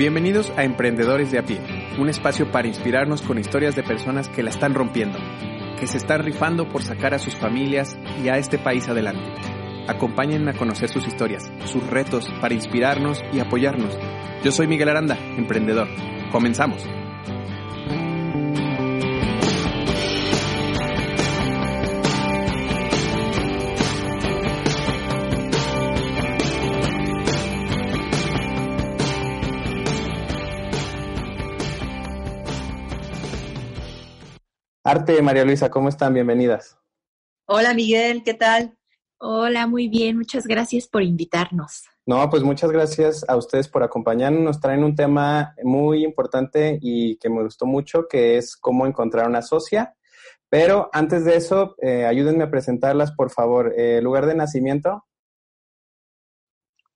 Bienvenidos a Emprendedores de a pie, un espacio para inspirarnos con historias de personas que la están rompiendo, que se están rifando por sacar a sus familias y a este país adelante. Acompáñenme a conocer sus historias, sus retos para inspirarnos y apoyarnos. Yo soy Miguel Aranda, emprendedor. Comenzamos. Arte, María Luisa, ¿cómo están? Bienvenidas. Hola Miguel, ¿qué tal? Hola, muy bien, muchas gracias por invitarnos. No, pues muchas gracias a ustedes por acompañarnos. Nos traen un tema muy importante y que me gustó mucho, que es cómo encontrar una socia. Pero antes de eso, eh, ayúdenme a presentarlas, por favor. Eh, ¿Lugar de nacimiento?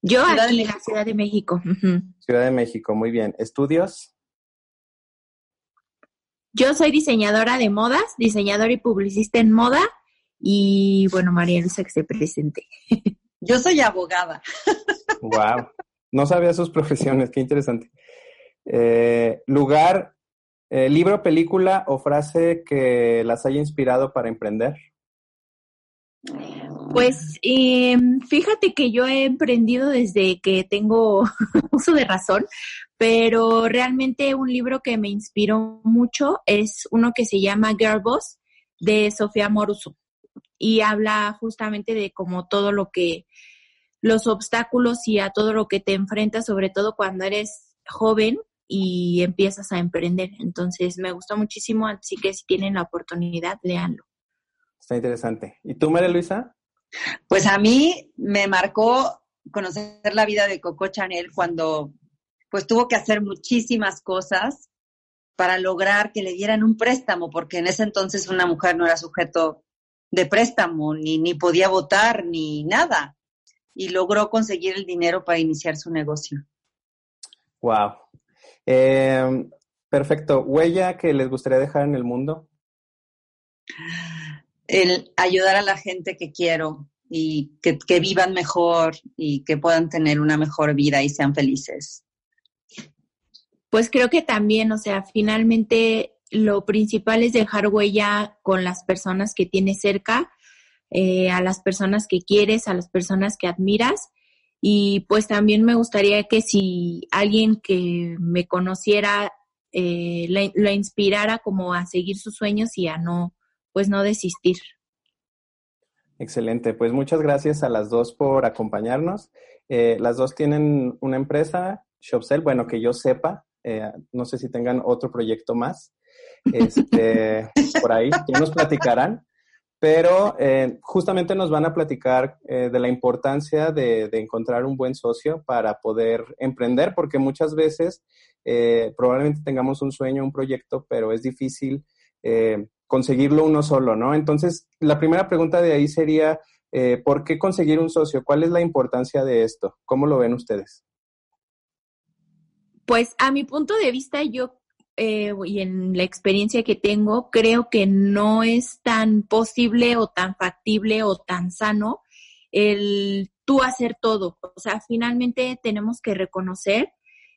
Yo aquí, en la Ciudad de México. Ciudad de México, muy bien. ¿Estudios? Yo soy diseñadora de modas, diseñadora y publicista en moda. Y bueno, María Luisa, que se presente. Yo soy abogada. Wow. No sabía sus profesiones, qué interesante. Eh, lugar, eh, libro, película o frase que las haya inspirado para emprender. Pues em, fíjate que yo he emprendido desde que tengo uso de razón, pero realmente un libro que me inspiró mucho es uno que se llama Girl Boss de Sofía Moruso y habla justamente de como todo lo que los obstáculos y a todo lo que te enfrentas, sobre todo cuando eres joven y empiezas a emprender. Entonces me gustó muchísimo, así que si tienen la oportunidad, léanlo. Está interesante. ¿Y tú, María Luisa? Pues a mí me marcó conocer la vida de Coco Chanel cuando pues tuvo que hacer muchísimas cosas para lograr que le dieran un préstamo, porque en ese entonces una mujer no era sujeto de préstamo, ni, ni podía votar, ni nada. Y logró conseguir el dinero para iniciar su negocio. Wow. Em, perfecto. ¿Huella que les gustaría dejar en el mundo? El ayudar a la gente que quiero y que, vivan mejor y que puedan tener una mejor vida y sean felices pues creo que también, o sea, finalmente lo principal es dejar huella con las personas que tienes cerca, eh, a las personas que quieres, a las personas que admiras. Y pues también me gustaría que si alguien que me conociera eh, la, inspirara como a seguir sus sueños y a no, pues no desistir. Excelente, pues muchas gracias a las dos por acompañarnos. Eh, las dos tienen una empresa, Shopsell, bueno, que yo sepa, eh, no sé si tengan otro proyecto más este, por ahí, que nos platicarán. Pero eh, justamente nos van a platicar de la importancia de, encontrar un buen socio para poder emprender, porque muchas veces probablemente tengamos un sueño, un proyecto, pero es difícil conseguirlo uno solo, ¿no? Entonces, la primera pregunta de ahí sería, ¿por qué conseguir un socio? ¿Cuál es la importancia de esto? ¿Cómo lo ven ustedes? Pues a mi punto de vista, yo eh, y en la experiencia que tengo, creo que no es tan posible o tan factible o tan sano el tú hacer todo. O sea, finalmente tenemos que reconocer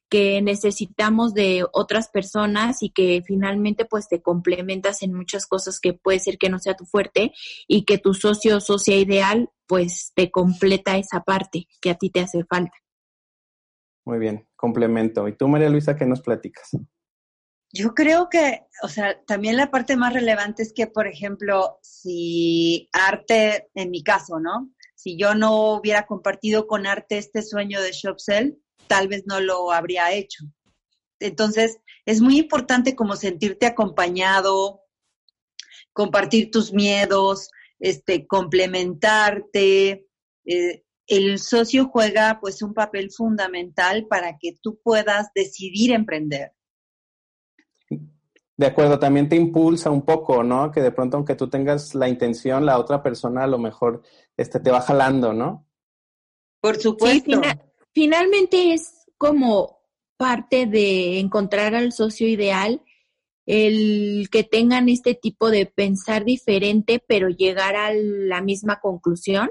que necesitamos de otras personas y que finalmente pues te complementas en muchas cosas que puede ser que no sea tu fuerte y que tu socio o socia ideal pues te completa esa parte que a ti te hace falta. Muy bien, complemento. ¿Y tú, María Luisa, qué nos platicas? Yo creo que, o sea, también la parte más relevante es que, por ejemplo, si arte, en mi caso, ¿no? Si yo no hubiera compartido con arte este sueño de Shopsell, tal vez no lo habría hecho. Entonces, es muy importante como sentirte acompañado, compartir tus miedos, este, complementarte, eh, el socio juega pues un papel fundamental para que tú puedas decidir emprender. De acuerdo, también te impulsa un poco, ¿no? Que de pronto, aunque tú tengas la intención, la otra persona a lo mejor este, te va jalando, ¿no? Por supuesto. Finalmente es como parte de encontrar al socio ideal el que tengan este tipo de pensar diferente, pero llegar a la misma conclusión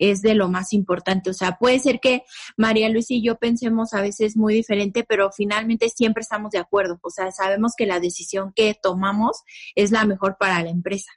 es de lo más importante. O sea, puede ser que María Luisa y yo pensemos a veces muy diferente, pero finalmente siempre estamos de acuerdo. O sea, sabemos que la decisión que tomamos es la mejor para la empresa.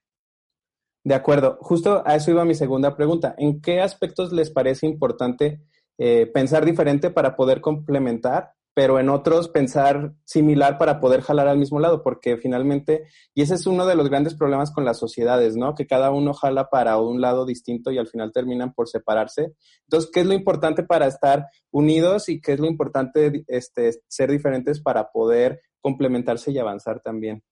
De acuerdo. Justo a eso iba mi segunda pregunta. ¿En qué aspectos les parece importante eh, pensar diferente para poder complementar pero en otros pensar similar para poder jalar al mismo lado, porque finalmente, y ese es uno de los grandes problemas con las sociedades, ¿no? Que cada uno jala para un lado distinto y al final terminan por separarse. Entonces, ¿qué es lo importante para estar unidos y qué es lo importante este, ser diferentes para poder complementarse y avanzar también?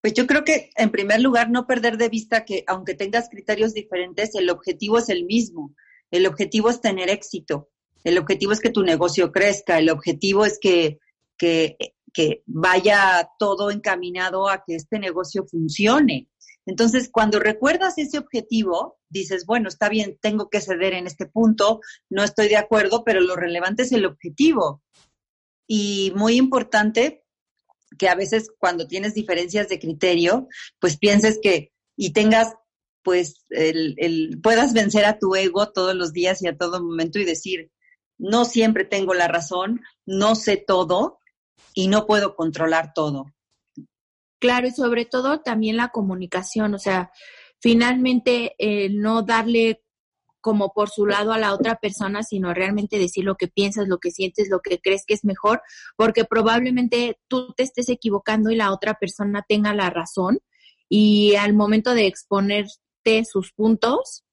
Pues yo creo que, en primer lugar, no perder de vista que aunque tengas criterios diferentes, el objetivo es el mismo. El objetivo es tener éxito el objetivo es que tu negocio crezca, el objetivo es que, que, vaya todo encaminado a que este negocio funcione. Entonces, cuando recuerdas ese objetivo, dices, bueno, está bien, tengo que ceder en este punto, no estoy de acuerdo, pero lo relevante es el objetivo. Y muy importante que a veces cuando tienes diferencias de criterio, pues pienses que y tengas, pues, el, el, puedas vencer a tu ego todos los días y a todo momento y decir, no siempre tengo la razón, no sé todo y no puedo controlar todo. Claro, y sobre todo también la comunicación, o sea, finalmente no darle como por su lado a la otra persona, sino realmente decir lo que piensas, lo que sientes, lo que crees que es mejor, porque probablemente tú te estés equivocando y la otra persona tenga la razón y al momento de sus puntos,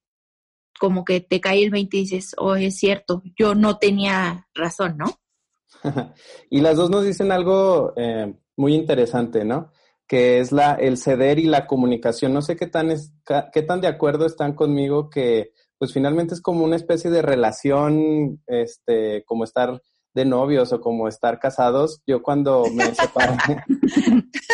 como que te cae el 20 y dices, oh, es cierto, yo no tenía razón, ¿no? y las dos nos dicen algo eh, muy interesante, ¿no? Que es la, el ceder y la comunicación. No sé qué tan, es, qué tan de acuerdo están conmigo que, pues finalmente es como una especie de relación, este, como estar de novios o como estar casados. Yo cuando me separé,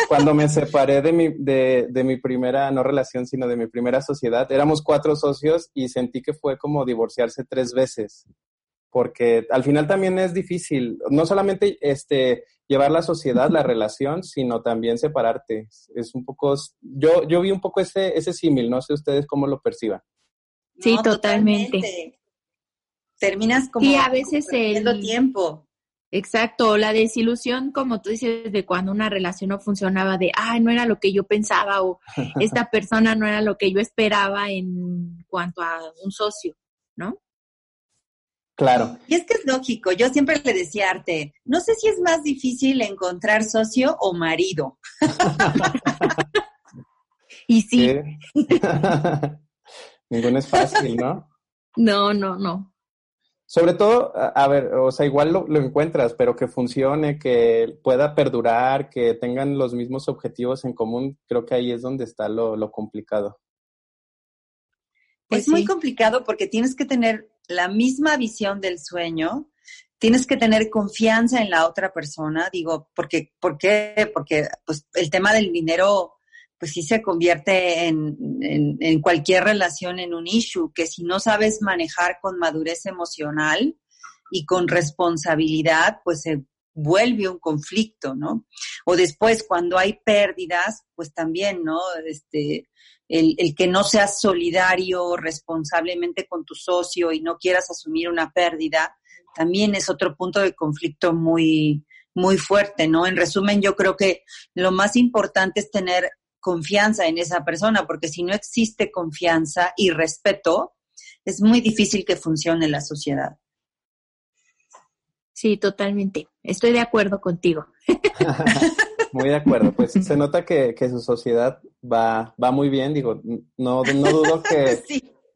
cuando me separé de mi, de, de, mi primera, no relación, sino de mi primera sociedad, éramos cuatro socios y sentí que fue como divorciarse tres veces. Porque al final también es difícil, no solamente este, llevar la sociedad, la relación, sino también separarte. Es un poco, yo, yo vi un poco ese, ese símil, no sé ustedes cómo lo perciban. Sí, totalmente terminas como y a veces el tiempo. Exacto, la desilusión, como tú dices, de cuando una relación no funcionaba, de, ay, no era lo que yo pensaba o esta persona no era lo que yo esperaba en cuanto a un socio, ¿no? Claro. Y es que es lógico, yo siempre le decía a Arte, no sé si es más difícil encontrar socio o marido. y sí. Ninguno es fácil, ¿no? No, no, no. Sobre todo, a, ver, o sea, igual lo, encuentras, pero que funcione, que pueda perdurar, que tengan los mismos objetivos en común, creo que ahí es donde está lo, complicado. Pues es muy complicado porque tienes que tener la misma visión del sueño, tienes que tener confianza en la otra persona, digo, porque, ¿por qué? Porque pues, el tema del dinero pues sí se convierte en, en, cualquier relación en un issue, que si no sabes manejar con madurez emocional y con responsabilidad, pues se vuelve un conflicto, ¿no? O después, cuando hay pérdidas, pues también, ¿no? Este, el, el, que no seas solidario responsablemente con tu socio y no quieras asumir una pérdida, también es otro punto de conflicto muy, muy fuerte, ¿no? En resumen, yo creo que lo más importante es tener confianza en esa persona, porque si no existe confianza y respeto, es muy difícil que funcione la sociedad. Sí, totalmente. Estoy de acuerdo contigo. muy de acuerdo. Pues se nota que, su sociedad va, va muy bien. Digo, no, no dudo que,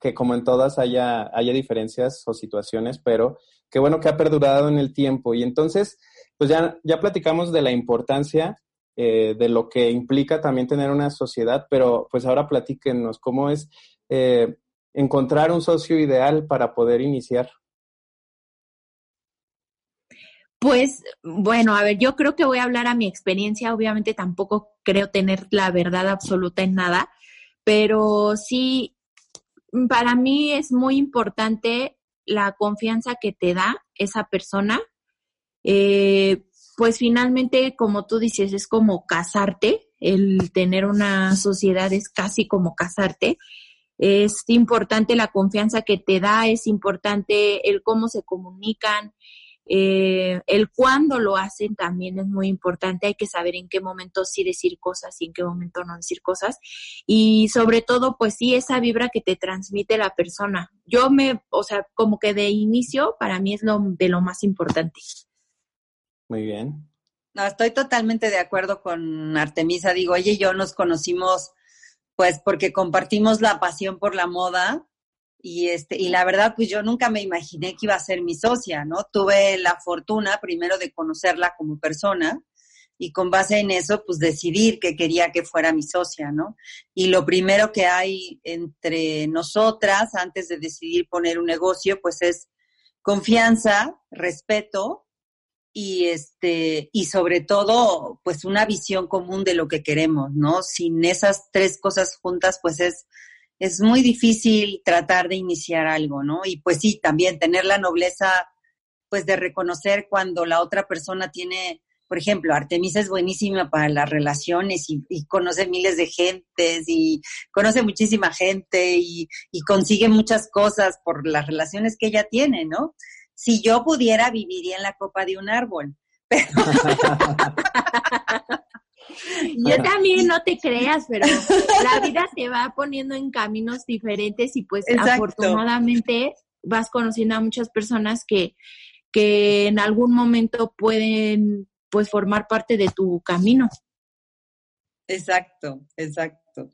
que como en todas haya, haya diferencias o situaciones, pero qué bueno que ha perdurado en el tiempo. Y entonces, pues ya, ya platicamos de la importancia eh, de lo que implica también tener una sociedad, pero pues ahora platíquenos cómo es, eh, encontrar un socio ideal para poder iniciar? Pues bueno, a ver, yo creo que voy a hablar a mi experiencia. Obviamente tampoco creo tener la verdad absoluta en nada, pero sí, para mí es muy importante la confianza que te da esa persona. Eh, pues finalmente, como tú dices, es como casarte, el tener una sociedad es casi como casarte. Es importante la confianza que te da, es importante el cómo se comunican, eh, el cuándo lo hacen también es muy importante. Hay que saber en qué momento sí decir cosas y en qué momento no decir cosas. Y sobre todo, pues sí, esa vibra que te transmite la persona. Yo me, o sea, como que de inicio, para mí es lo de lo más importante. Muy bien. No, estoy totalmente de acuerdo con Artemisa. Digo, ella y yo nos conocimos pues porque compartimos la pasión por la moda y este y la verdad pues yo nunca me imaginé que iba a ser mi socia, ¿no? Tuve la fortuna primero de conocerla como persona y con base en eso pues decidir que quería que fuera mi socia, ¿no? Y lo primero que hay entre nosotras antes de decidir poner un negocio pues es confianza, respeto y este y sobre todo pues una visión común de lo que queremos, ¿no? Sin esas tres cosas juntas pues es es muy difícil tratar de iniciar algo, ¿no? Y pues sí, también tener la nobleza, pues de reconocer cuando la otra persona tiene, por ejemplo, Artemisa es buenísima para las relaciones y, conoce miles de gentes y conoce muchísima gente y, y consigue muchas cosas por las relaciones que ella tiene, ¿no? Si yo pudiera, viviría en la copa de un árbol. Pero... Yo también no te creas, pero la vida te va poniendo en caminos diferentes y pues afortunadamente vas conociendo a muchas personas que, que en algún momento pueden pues formar parte de tu camino. Exacto, exacto.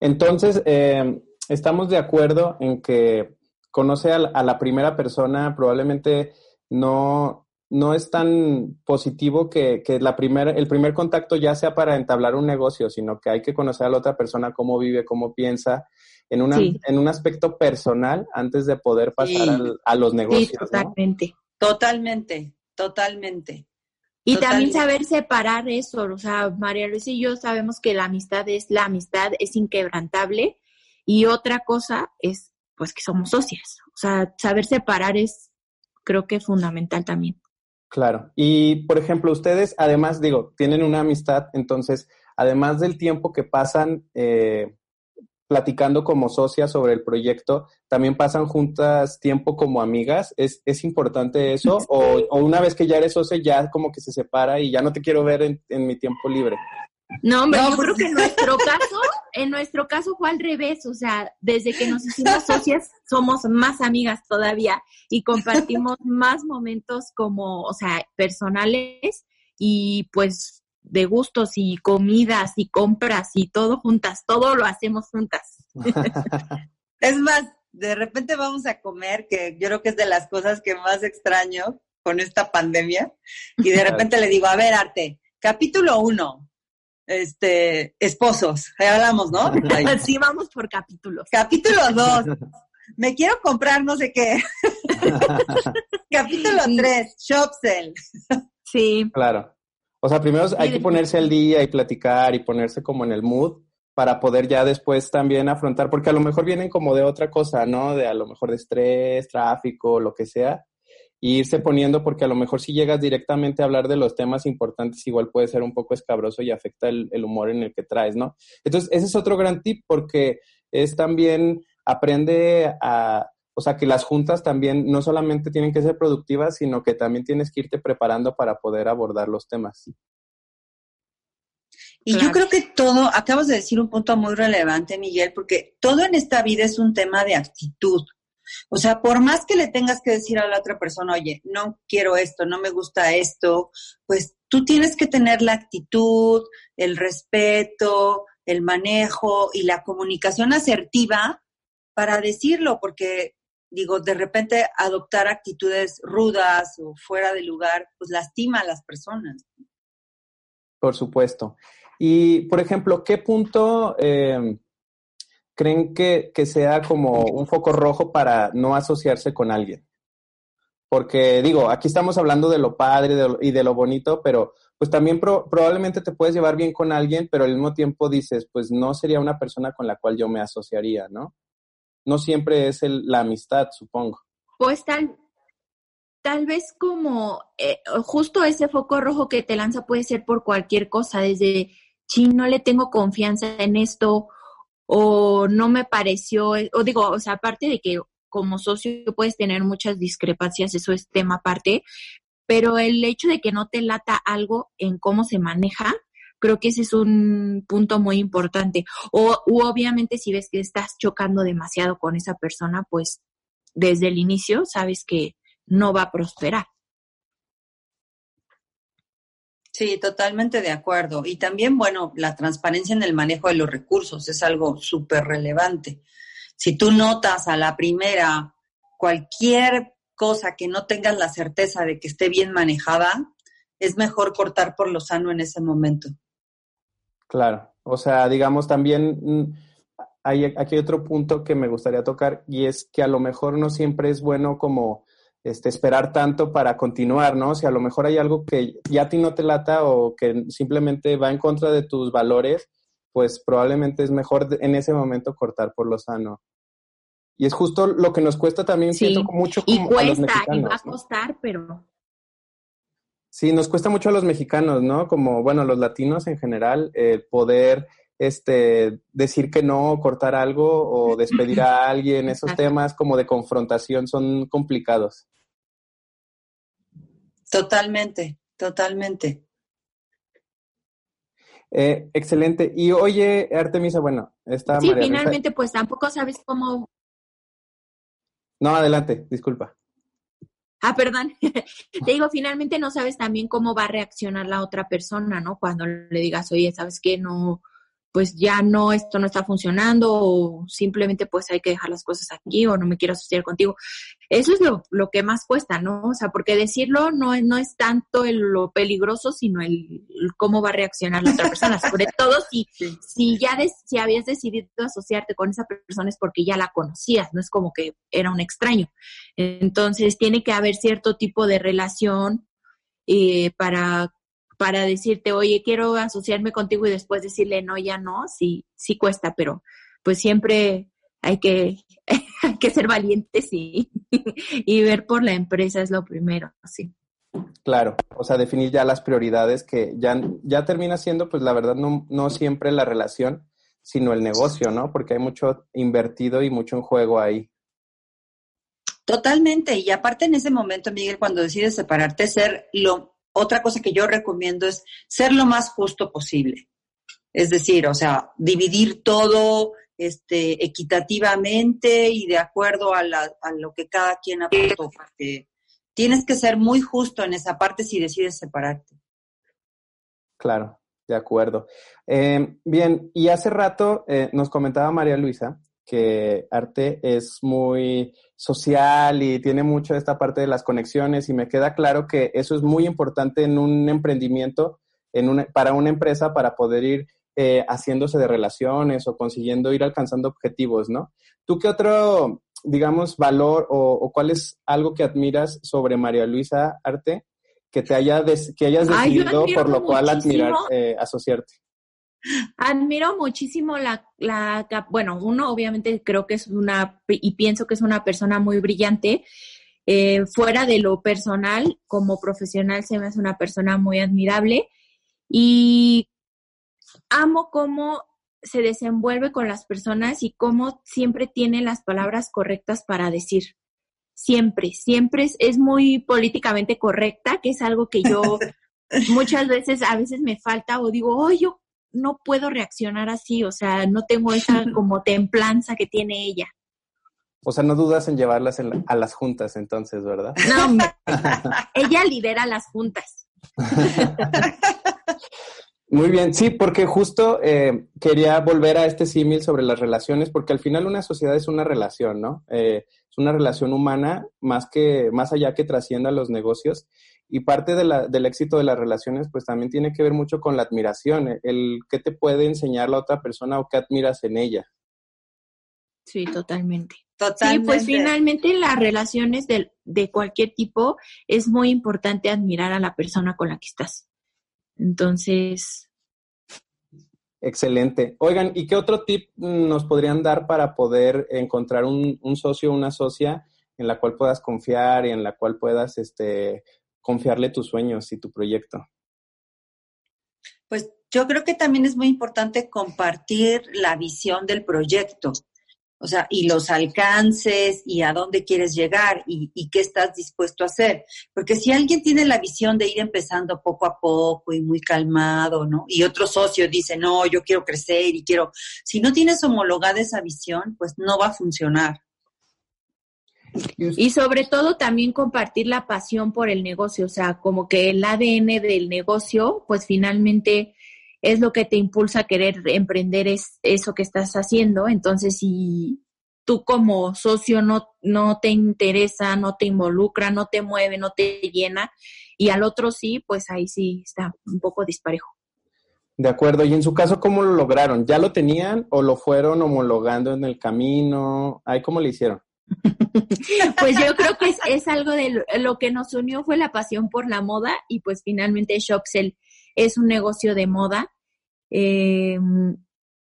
Entonces, eh, estamos de acuerdo en que conoce a la primera persona probablemente no, no es tan positivo que, que la el primer contacto ya sea para entablar un negocio, sino que hay que conocer a la otra persona cómo vive, cómo piensa, en, una, en un aspecto personal antes de poder pasar a los negocios. Sí, totalmente. Totalmente, totalmente. Y también saber separar eso, o sea, María Luisa y yo sabemos que la amistad es la amistad, es inquebrantable, y otra cosa es, pues, que somos socias. O sea, saber separar es, creo que fundamental también. Claro. Y, por ejemplo, ustedes, además, digo, tienen una amistad, entonces, además del tiempo que pasan eh, platicando como socias sobre el proyecto, también pasan juntas tiempo como amigas. ¿Es, es importante eso? O, o, una vez que ya eres socia, ya como que se separa y ya no te quiero ver en, en mi tiempo libre? No, hombre, yo creo que en nuestro caso, en nuestro caso fue al revés, o sea, desde que nos hicimos socias somos más amigas todavía y compartimos más momentos como, o sea, personales y pues de gustos y comidas y compras y todo juntas, todo lo hacemos juntas. es más, de repente vamos a comer, que yo creo que es de las cosas que más extraño con esta pandemia, y de repente le digo, a ver, Arte, capítulo uno, este, esposos, ahí hablamos, ¿no? Sí, vamos por capítulos. Capítulo dos, me quiero comprar no sé qué. Capítulo tres, Shopsell. Sí. Claro. O sea, primero hay que ponerse al día y platicar y ponerse como en el mood para poder ya después también afrontar, porque a lo mejor vienen como de otra cosa, ¿no? De a lo mejor de estrés, tráfico, lo que sea y irse poniendo porque a lo mejor si llegas directamente a hablar de los temas importantes igual puede ser un poco escabroso y afecta el, humor en el que traes, ¿no? Entonces, ese es otro gran tip porque es también aprende a, o sea, que las juntas también no solamente tienen que ser productivas, sino que también tienes que irte preparando para poder abordar los temas. Y yo creo que todo, acabas de decir un punto muy relevante, Miguel, porque todo en esta vida es un tema de actitud. O sea, por más que le tengas que decir a la otra persona, oye, no quiero esto, no me gusta esto, pues tú tienes que tener la actitud, el respeto, el manejo y la comunicación asertiva para decirlo, porque digo, de repente adoptar actitudes rudas o fuera de lugar, pues lastima a las personas. Por supuesto. Y, por ejemplo, ¿qué punto eh, creen que, que sea como un foco rojo para no asociarse con alguien? Porque digo, aquí estamos hablando de lo padre y de lo bonito, pero pues también probablemente te puedes llevar bien con alguien, pero al mismo tiempo dices, pues no sería una persona con la cual yo me asociaría, ¿no? No siempre es la amistad, supongo. Pues tal, tal vez como eh, justo ese foco rojo que te lanza puede ser por cualquier cosa, desde, si no le tengo confianza en esto, o no me pareció, o digo, o sea, aparte de que como socio puedes tener muchas discrepancias, eso es tema aparte, pero el hecho de que no te lata algo en cómo se maneja, creo que ese es un punto muy importante. O obviamente si ves que estás chocando demasiado con esa persona, pues desde el inicio sabes que no va a prosperar. Sí, totalmente de acuerdo. Y también, bueno, la transparencia en el manejo de los recursos es algo súper relevante. Si tú notas a la primera cualquier cosa que no tengas la certeza de que esté bien manejada, es mejor cortar por lo sano en ese momento. Claro, o sea, digamos también mm, hay aquí otro punto que me gustaría tocar y es que a lo mejor no siempre es bueno como este, esperar tanto para continuar, ¿no? Si a lo mejor hay algo que ya a ti no te lata o que simplemente va en contra de tus valores, pues probablemente es mejor en ese momento cortar por lo sano. Y es justo lo que nos cuesta también, siento mucho como y cuesta, y va a costar, pero... Sí, nos cuesta mucho a los mexicanos, ¿no? Como, bueno, a los latinos en general, el poder este, decir que no, cortar algo o despedir a alguien, esos temas como de confrontación son complicados. Totalmente, totalmente. Eh, excelente. Y oye, Artemisa, bueno, está Sí, finalmente, pues tampoco sabes cómo. No, adelante, disculpa. Ah, perdón. Te digo, finalmente no sabes también cómo va a reaccionar la otra persona, ¿no? Cuando le digas, oye, ¿sabes qué? No, pues ya no, esto no está funcionando o simplemente pues hay que dejar las cosas aquí o no me quiero asociar contigo. Eso es lo, lo que más cuesta, ¿no? O sea, porque decirlo no es, no es tanto el, lo peligroso, sino el, cómo va a reaccionar la otra persona. Sobre todo si, si ya si habías decidido asociarte con esa persona es porque ya la conocías, no es como que era un extraño. Entonces tiene que haber cierto tipo de relación eh, para para decirte, oye, quiero asociarme contigo y después decirle, no, ya no, sí, sí cuesta, pero pues siempre hay que, hay que ser valientes y, y ver por la empresa es lo primero, sí. Claro, o sea, definir ya las prioridades que ya, ya termina siendo, pues la verdad, no, no siempre la relación, sino el negocio, ¿no? Porque hay mucho invertido y mucho en juego ahí. Totalmente, y aparte en ese momento, Miguel, cuando decides separarte, ser lo otra cosa que yo recomiendo es ser lo más justo posible. Es decir, o sea, dividir todo este, equitativamente y de acuerdo a, lo que cada quien aportó. tienes que ser muy justo en esa parte si decides separarte. Claro, de acuerdo. Eh, bien, y hace rato eh, nos comentaba María Luisa que arte es muy social y tiene mucho esta parte de las conexiones y me queda claro que eso es muy importante en un emprendimiento, en una, para una empresa, para poder ir eh, haciéndose de relaciones o consiguiendo ir alcanzando objetivos, ¿no? ¿Tú qué otro, digamos, valor o, cuál es algo que admiras sobre María Luisa Arte que te haya que hayas decidido por lo cual admirar, eh, asociarte? Admiro muchísimo la, la, bueno, uno obviamente creo que es una, y pienso que es una persona muy brillante. Eh, fuera de lo personal, como profesional se me hace una persona muy admirable y amo cómo se desenvuelve con las personas y cómo siempre tiene las palabras correctas para decir. Siempre, siempre es, es muy políticamente correcta, que es algo que yo muchas veces, a veces me falta o digo, oh, yo no puedo reaccionar así, o sea, no tengo esa como templanza que tiene ella. O sea, no dudas en llevarlas a las juntas entonces, ¿verdad? No, ella lidera las juntas. Muy bien, sí, porque justo eh, quería volver a este símil sobre las relaciones, porque al final una sociedad es una relación, ¿no? Eh, es una relación humana más que, más allá que trascienda los negocios. Y parte de la, del éxito de las relaciones, pues también tiene que ver mucho con la admiración, el qué te puede enseñar la otra persona o qué admiras en ella. Sí, totalmente. Totalmente. Sí, pues finalmente en las relaciones de, de cualquier tipo es muy importante admirar a la persona con la que estás. Entonces. Excelente. Oigan, ¿y qué otro tip nos podrían dar para poder encontrar un, un socio o una socia en la cual puedas confiar y en la cual puedas este, confiarle tus sueños y tu proyecto? Pues yo creo que también es muy importante compartir la visión del proyecto. O sea, y los alcances y a dónde quieres llegar y, qué estás dispuesto a hacer. Porque si alguien tiene la visión de ir empezando poco a poco y muy calmado, ¿no? Y otro socio dice, no, yo quiero crecer y quiero... Si no tienes homologada esa visión, pues no va a funcionar. Y sobre todo también compartir la pasión por el negocio, o sea, como que el ADN del negocio, pues finalmente es lo que te impulsa a querer emprender es eso que estás haciendo. Entonces, si tú como socio no, no te interesa, no te involucra, no te mueve, no te llena, y al otro sí, pues ahí sí está un poco disparejo. De acuerdo. Y en su caso, ¿cómo lo lograron? ¿Ya lo tenían o lo fueron homologando en el camino? ¿Ahí cómo lo hicieron? pues yo creo que es, algo de lo, que nos unió fue la pasión por la moda y pues finalmente Shopsell es un negocio de moda. Eh,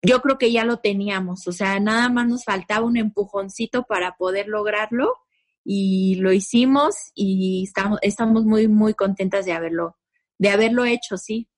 yo creo que ya lo teníamos, o sea, nada más nos faltaba un empujoncito para poder lograrlo y lo hicimos y estamos, estamos muy, muy contentas de haberlo, de haberlo hecho, sí.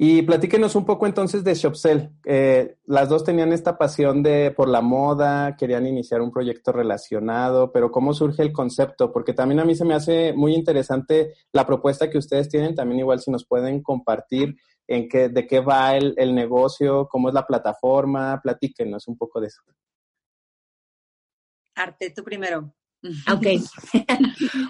Y platíquenos un poco entonces de Shopsell. Eh, las dos tenían esta pasión de por la moda, querían iniciar un proyecto relacionado, pero ¿cómo surge el concepto? Porque también a mí se me hace muy interesante la propuesta que ustedes tienen. También igual si nos pueden compartir en qué, de qué va el, el negocio, cómo es la plataforma, platíquenos un poco de eso. Arte, tú primero. Ok.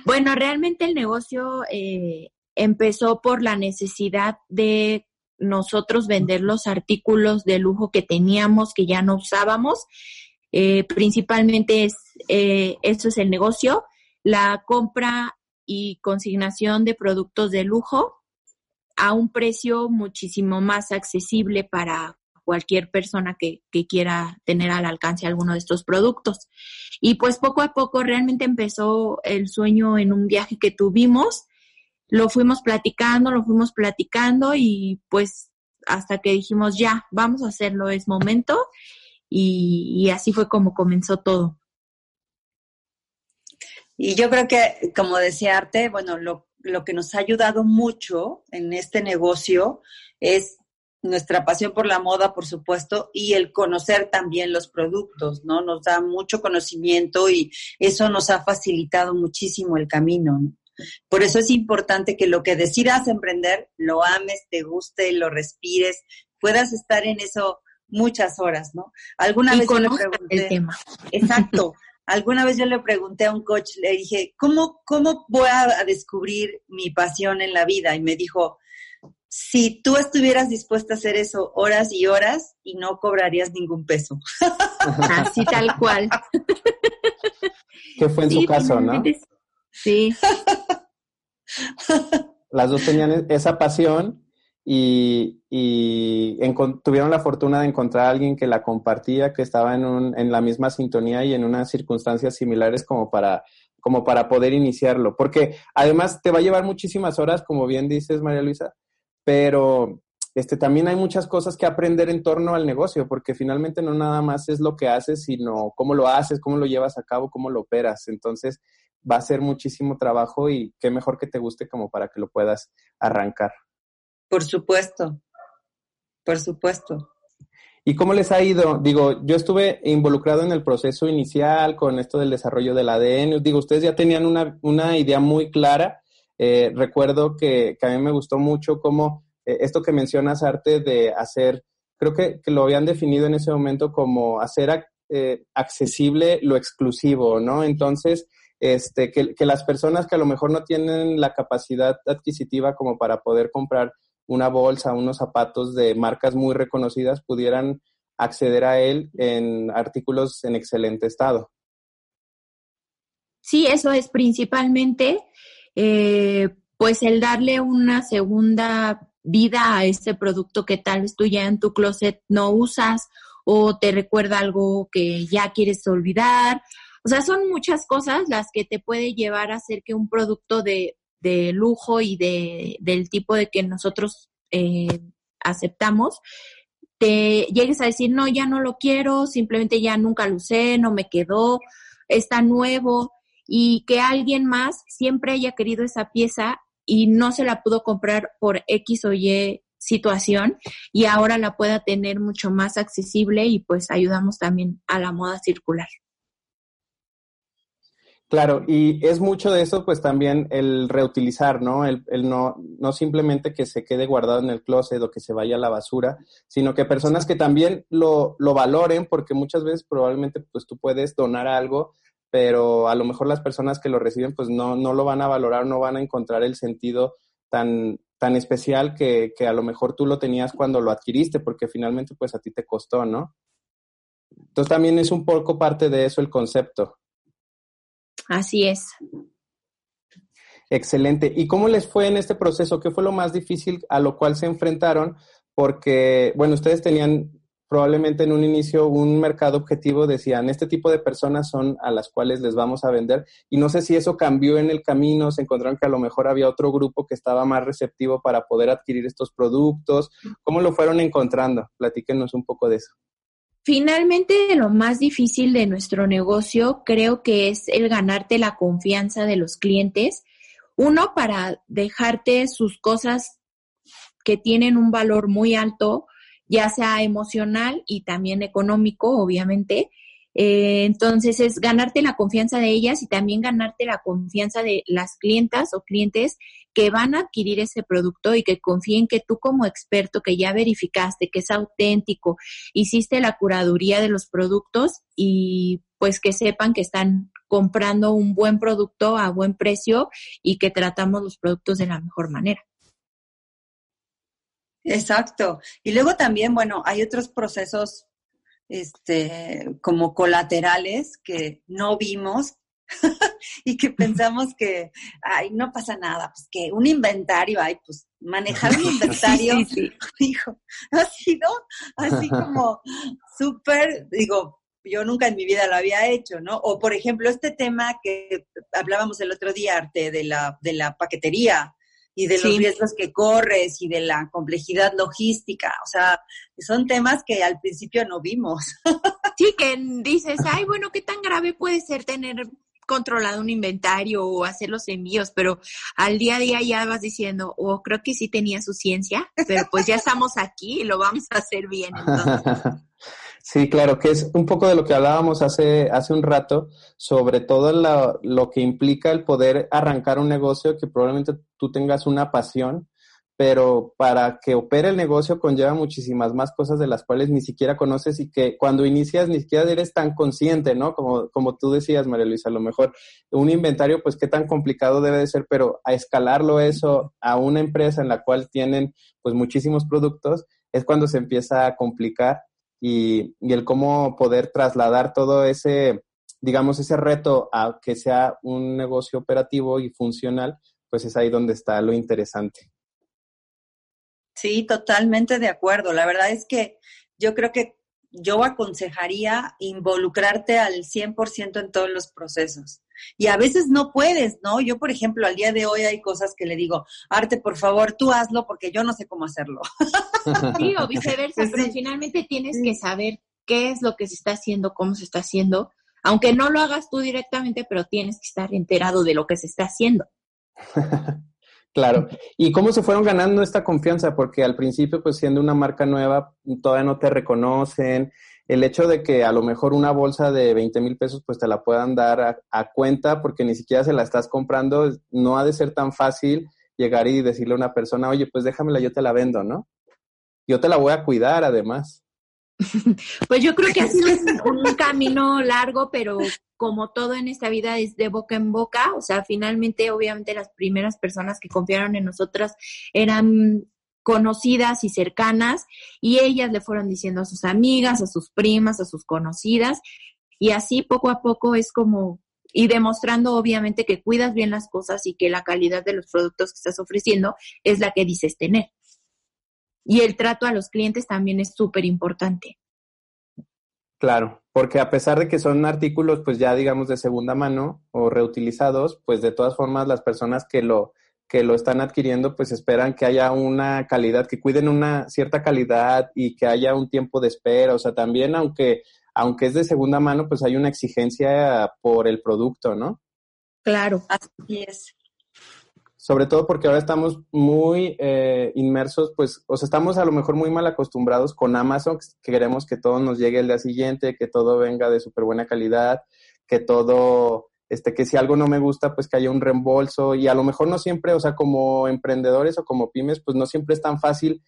bueno, realmente el negocio eh, empezó por la necesidad de nosotros vender los artículos de lujo que teníamos, que ya no usábamos. Eh, principalmente es, eh, eso es el negocio, la compra y consignación de productos de lujo a un precio muchísimo más accesible para cualquier persona que, que, quiera tener al alcance alguno de estos productos. Y pues poco a poco realmente empezó el sueño en un viaje que tuvimos lo fuimos platicando, lo fuimos platicando y pues hasta que dijimos ya, vamos a hacerlo, es momento y, así fue como comenzó todo. Y yo creo que, como decía Arte, bueno, lo, lo que nos ha ayudado mucho en este negocio es nuestra pasión por la moda, por supuesto, y el conocer también los productos, ¿no? Nos da mucho conocimiento y eso nos ha facilitado muchísimo el camino. ¿no? Por eso es importante que lo que decidas emprender, lo ames, te guste, lo respires, puedas estar en eso muchas horas, ¿no? Alguna vez yo le pregunté. El tema. Exacto. Alguna vez yo le pregunté a un coach, le dije, ¿cómo, ¿cómo voy a descubrir mi pasión en la vida? Y me dijo, si tú estuvieras dispuesta a hacer eso horas y horas y no cobrarías ningún peso. Así tal cual. ¿Qué fue en su caso, no? Sí. Las dos tenían esa pasión y, tuvieron la fortuna de encontrar a alguien que la compartía, que estaba en, la misma sintonía y en unas circunstancias similares como para, como para poder iniciarlo. Porque además te va a llevar muchísimas horas, como bien dices, María Luisa, pero este, también hay muchas cosas que aprender en torno al negocio, porque finalmente no nada más es lo que haces, sino cómo lo haces, cómo lo llevas a cabo, cómo lo operas. Entonces, va a ser muchísimo trabajo y qué mejor que te guste como para que lo puedas arrancar. Por supuesto, por supuesto. ¿Y cómo les ha ido? Digo, yo estuve involucrado en el proceso inicial con esto del desarrollo del ADN. Digo, ustedes ya tenían una, una idea muy clara. Eh, recuerdo que, que, a mí me gustó mucho cómo eh, esto que mencionas, Arte, de hacer, creo que, que, lo habían definido en ese momento como hacer eh, accesible lo exclusivo, ¿no? Entonces, este, que, las personas que a lo mejor no tienen la capacidad adquisitiva como para poder comprar una bolsa, unos zapatos de marcas muy reconocidas, pudieran acceder a él en artículos en excelente estado. Sí, eso es principalmente, eh, pues el darle una segunda vida a este producto que tal vez tú ya en tu closet no usas o te recuerda algo que ya quieres olvidar. O sea, son muchas cosas las que te puede llevar a hacer que un producto de, de lujo y de, del tipo de que nosotros eh, aceptamos, te llegues a decir, no, ya no lo quiero, simplemente ya nunca lo usé, no me quedó, está nuevo, y que alguien más siempre haya querido esa pieza y no se la pudo comprar por X o Y situación y ahora la pueda tener mucho más accesible y pues ayudamos también a la moda circular. Claro, y es mucho de eso, pues también el reutilizar, ¿no? El, no, no simplemente que se quede guardado en el closet o que se vaya a la basura, sino que personas que también lo, lo valoren, porque muchas veces probablemente pues tú puedes donar algo, pero a lo mejor las personas que lo reciben pues no, no lo van a valorar, no van a encontrar el sentido tan, tan especial que, que a lo mejor tú lo tenías cuando lo adquiriste, porque finalmente pues a ti te costó, ¿no? Entonces también es un poco parte de eso el concepto. Así es. Excelente. ¿Y cómo les fue en este proceso? ¿Qué fue lo más difícil a lo cual se enfrentaron? Porque, bueno, ustedes tenían probablemente en un inicio un mercado objetivo, decían, este tipo de personas son a las cuales les vamos a vender. Y no sé si eso cambió en el camino, se encontraron que a lo mejor había otro grupo que estaba más receptivo para poder adquirir estos productos. ¿Cómo lo fueron encontrando? Platíquenos un poco de eso. Finalmente, lo más difícil de nuestro negocio creo que es el ganarte la confianza de los clientes. Uno, para dejarte sus cosas que tienen un valor muy alto, ya sea emocional y también económico, obviamente. Eh, entonces es ganarte la confianza de ellas y también ganarte la confianza de las clientas o clientes que van a adquirir ese producto y que confíen que tú como experto que ya verificaste que es auténtico, hiciste la curaduría de los productos y pues que sepan que están comprando un buen producto a buen precio y que tratamos los productos de la mejor manera. Exacto. Y luego también, bueno, hay otros procesos este, como colaterales que no vimos y que pensamos que, ay, no pasa nada, pues que un inventario, ay, pues manejar un inventario, hijo, ha sido así como súper, digo, yo nunca en mi vida lo había hecho, ¿no? O por ejemplo, este tema que hablábamos el otro día, Arte, de la, de la paquetería, y de los riesgos que corres y de la complejidad logística. O sea, son temas que al principio no vimos. sí, que dices, ay, bueno, ¿qué tan grave puede ser tener controlado un inventario o hacer los envíos, pero al día a día ya vas diciendo, oh, creo que sí tenía su ciencia, pero pues ya estamos aquí y lo vamos a hacer bien. Entonces. Sí, claro, que es un poco de lo que hablábamos hace, hace un rato, sobre todo lo, que implica el poder arrancar un negocio que probablemente tú tengas una pasión, pero para que opere el negocio conlleva muchísimas más cosas de las cuales ni siquiera conoces y que cuando inicias ni siquiera eres tan consciente, ¿no? Como, como tú decías, María Luisa, a lo mejor un inventario, pues qué tan complicado debe de ser, pero a escalarlo eso a una empresa en la cual tienen pues muchísimos productos, es cuando se empieza a complicar y, el cómo poder trasladar todo ese, digamos, ese reto a que sea un negocio operativo y funcional, pues es ahí donde está lo interesante. Sí, totalmente de acuerdo. La verdad es que yo creo que yo aconsejaría involucrarte al 100% en todos los procesos. Y a veces no puedes, ¿no? Yo, por ejemplo, al día de hoy hay cosas que le digo, Arte, por favor, tú hazlo porque yo no sé cómo hacerlo. Sí, o viceversa, pero finalmente tienes que saber qué es lo que se está haciendo, cómo se está haciendo, aunque no lo hagas tú directamente, pero tienes que estar enterado de lo que se está haciendo. Claro. ¿Y cómo se fueron ganando esta confianza? Porque al principio, pues siendo una marca nueva, todavía no te reconocen. El hecho de que a lo mejor una bolsa de 20 mil pesos, pues te la puedan dar a, cuenta porque ni siquiera se la estás comprando, no ha de ser tan fácil llegar y decirle a una persona, oye, pues déjamela, yo te la vendo, ¿no? Yo te la voy a cuidar además. Pues yo creo que ha sido un camino largo, pero como todo en esta vida es de boca en boca, o sea, finalmente, obviamente, las primeras personas que confiaron en nosotras eran conocidas y cercanas y ellas le fueron diciendo a sus amigas, a sus primas, a sus conocidas y así poco a poco es como y demostrando obviamente que cuidas bien las cosas y que la calidad de los productos que estás ofreciendo es la que dices tener. Y el trato a los clientes también es súper importante. Claro, porque a pesar de que son artículos, pues ya digamos de segunda mano o reutilizados, pues de todas formas las personas que lo que lo están adquiriendo, pues esperan que haya una calidad, que cuiden una cierta calidad y que haya un tiempo de espera. O sea, también aunque, aunque es de segunda mano, pues hay una exigencia por el producto, ¿no? Claro. Así es sobre todo porque ahora estamos muy eh, inmersos, pues, o sea, estamos a lo mejor muy mal acostumbrados con Amazon, que queremos que todo nos llegue el día siguiente, que todo venga de súper buena calidad, que todo, este, que si algo no me gusta, pues que haya un reembolso y a lo mejor no siempre, o sea, como emprendedores o como pymes, pues no siempre es tan fácil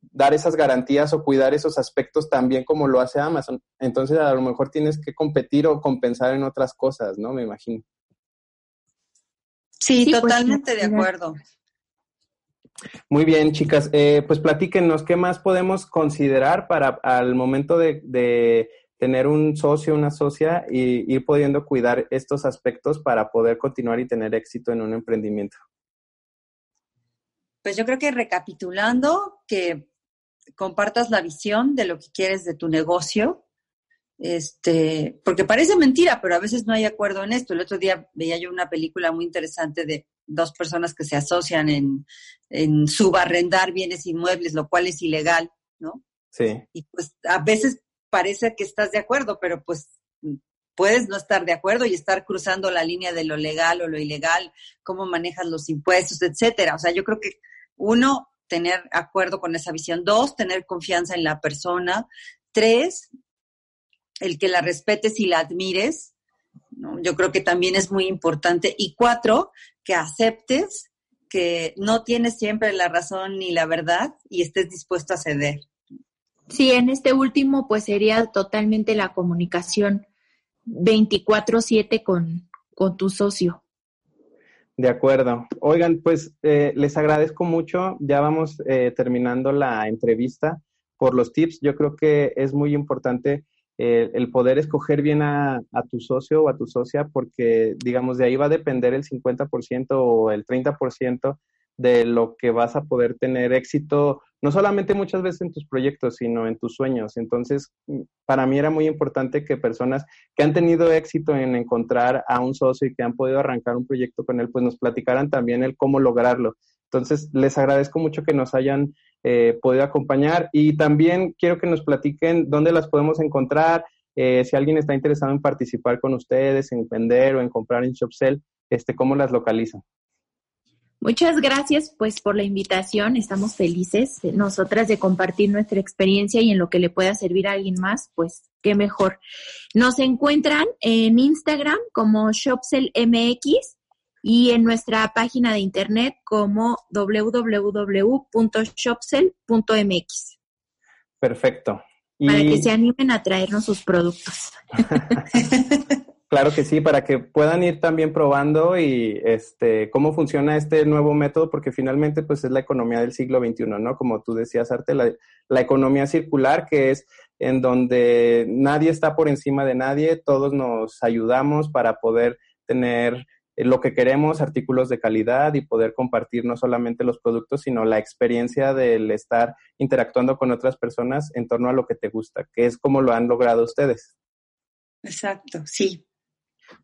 dar esas garantías o cuidar esos aspectos tan bien como lo hace Amazon. Entonces, a lo mejor tienes que competir o compensar en otras cosas, ¿no? Me imagino. Sí, pues, totalmente de acuerdo. Muy bien, chicas. Eh, pues platíquenos, ¿qué más podemos considerar para al momento de, tener un socio, una socia y ir pudiendo cuidar estos aspectos para poder continuar y tener éxito en un emprendimiento? Pues yo creo que recapitulando, que compartas la visión de lo que quieres de tu negocio, este, porque parece mentira, pero a veces no hay acuerdo en esto. El otro día veía yo una película muy interesante de dos personas que se asocian en, en subarrendar bienes inmuebles, lo cual es ilegal, ¿no? Sí. Y pues a veces parece que estás de acuerdo, pero pues puedes no estar de acuerdo y estar cruzando la línea de lo legal o lo ilegal, cómo manejas los impuestos, etcétera. O sea, yo creo que uno, tener acuerdo con esa visión. Dos, tener confianza en la persona. Tres, el que la respetes y la admires, yo creo que también es muy importante. Y cuatro, que aceptes que no tienes siempre la razón ni la verdad y estés dispuesto a ceder. Sí, en este último pues sería totalmente la comunicación 24/7 con, con tu socio. De acuerdo. Oigan, pues eh, les agradezco mucho. Ya vamos eh, terminando la entrevista por los tips. Yo creo que es muy importante el poder escoger bien a, tu socio o a tu socia, porque, digamos, de ahí va a depender el 50% o el 30% de lo que vas a poder tener éxito, no solamente muchas veces en tus proyectos, sino en tus sueños. Entonces, para mí era muy importante que personas que han tenido éxito en encontrar a un socio y que han podido arrancar un proyecto con él, pues nos platicaran también el cómo lograrlo. Entonces, les agradezco mucho que nos hayan eh, podido acompañar. Y también quiero que nos platiquen dónde las podemos encontrar, eh, si alguien está interesado en participar con ustedes, en vender o en comprar en ShopSell, este, cómo las localizan. Muchas gracias pues por la invitación, estamos felices nosotras de compartir nuestra experiencia y en lo que le pueda servir a alguien más, pues qué mejor. Nos encuentran en Instagram como ShopSellMX y en nuestra página de internet como www.shopsell.mx. Perfecto. Para que se animen a traernos sus productos. claro que sí, para que puedan ir también probando y este cómo funciona este nuevo método, porque finalmente pues es la economía del siglo XXI, ¿no? Como tú decías, Arte, la, economía circular, que es en donde nadie está por encima de nadie, todos nos ayudamos para poder tener lo que queremos, artículos de calidad y poder compartir no solamente los productos, sino la experiencia del estar interactuando con otras personas en torno a lo que te gusta, que es como lo han logrado ustedes. Exacto, sí.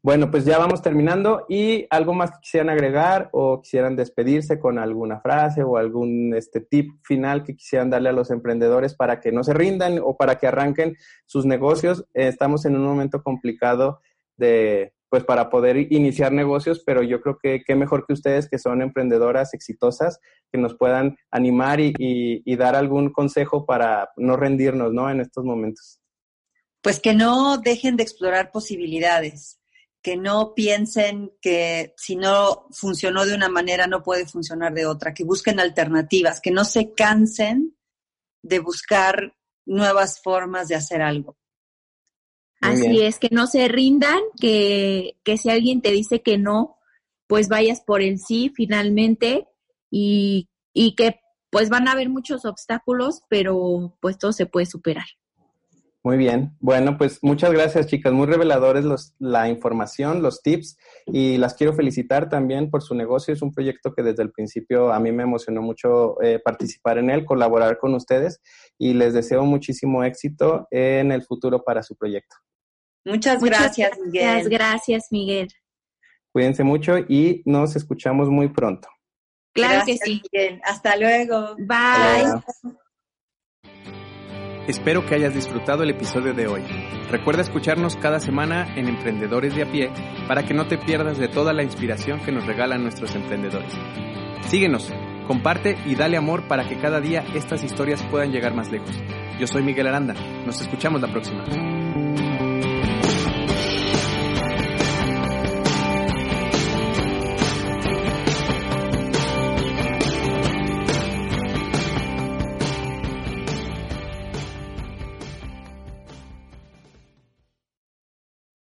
Bueno, pues ya vamos terminando y algo más que quisieran agregar o quisieran despedirse con alguna frase o algún este tip final que quisieran darle a los emprendedores para que no se rindan o para que arranquen sus negocios. estamos en un momento complicado de, pues para poder iniciar negocios, pero yo creo que qué mejor que ustedes que son emprendedoras exitosas, que nos puedan animar y, dar algún consejo para no rendirnos, ¿no? En estos momentos. Pues que no dejen de explorar posibilidades, que no piensen que si no funcionó de una manera no puede funcionar de otra, que busquen alternativas, que no se cansen de buscar nuevas formas de hacer algo. Así es, que no se rindan, que, que si alguien te dice que no, pues vayas por el sí finalmente y, y que pues van a haber muchos obstáculos, pero pues todo se puede superar. Muy bien. Bueno, pues muchas gracias, chicas. Muy reveladores los, la información, los tips y las quiero felicitar también por su negocio. Es un proyecto que desde el principio a mí me emocionó mucho eh, participar en él, colaborar con ustedes y les deseo muchísimo éxito en el futuro para su proyecto. Muchas gracias, Miguel. Muchas gracias, Miguel. Cuídense mucho y nos escuchamos muy pronto. Claro que sí. Miguel. Hasta luego. Bye. Espero que hayas disfrutado el episodio de hoy. Recuerda escucharnos cada semana en Emprendedores de a pie para que no te pierdas de toda la inspiración que nos regalan nuestros emprendedores. Síguenos, comparte y dale amor para que cada día estas historias puedan llegar más lejos. Yo soy Miguel Aranda. Nos escuchamos la próxima.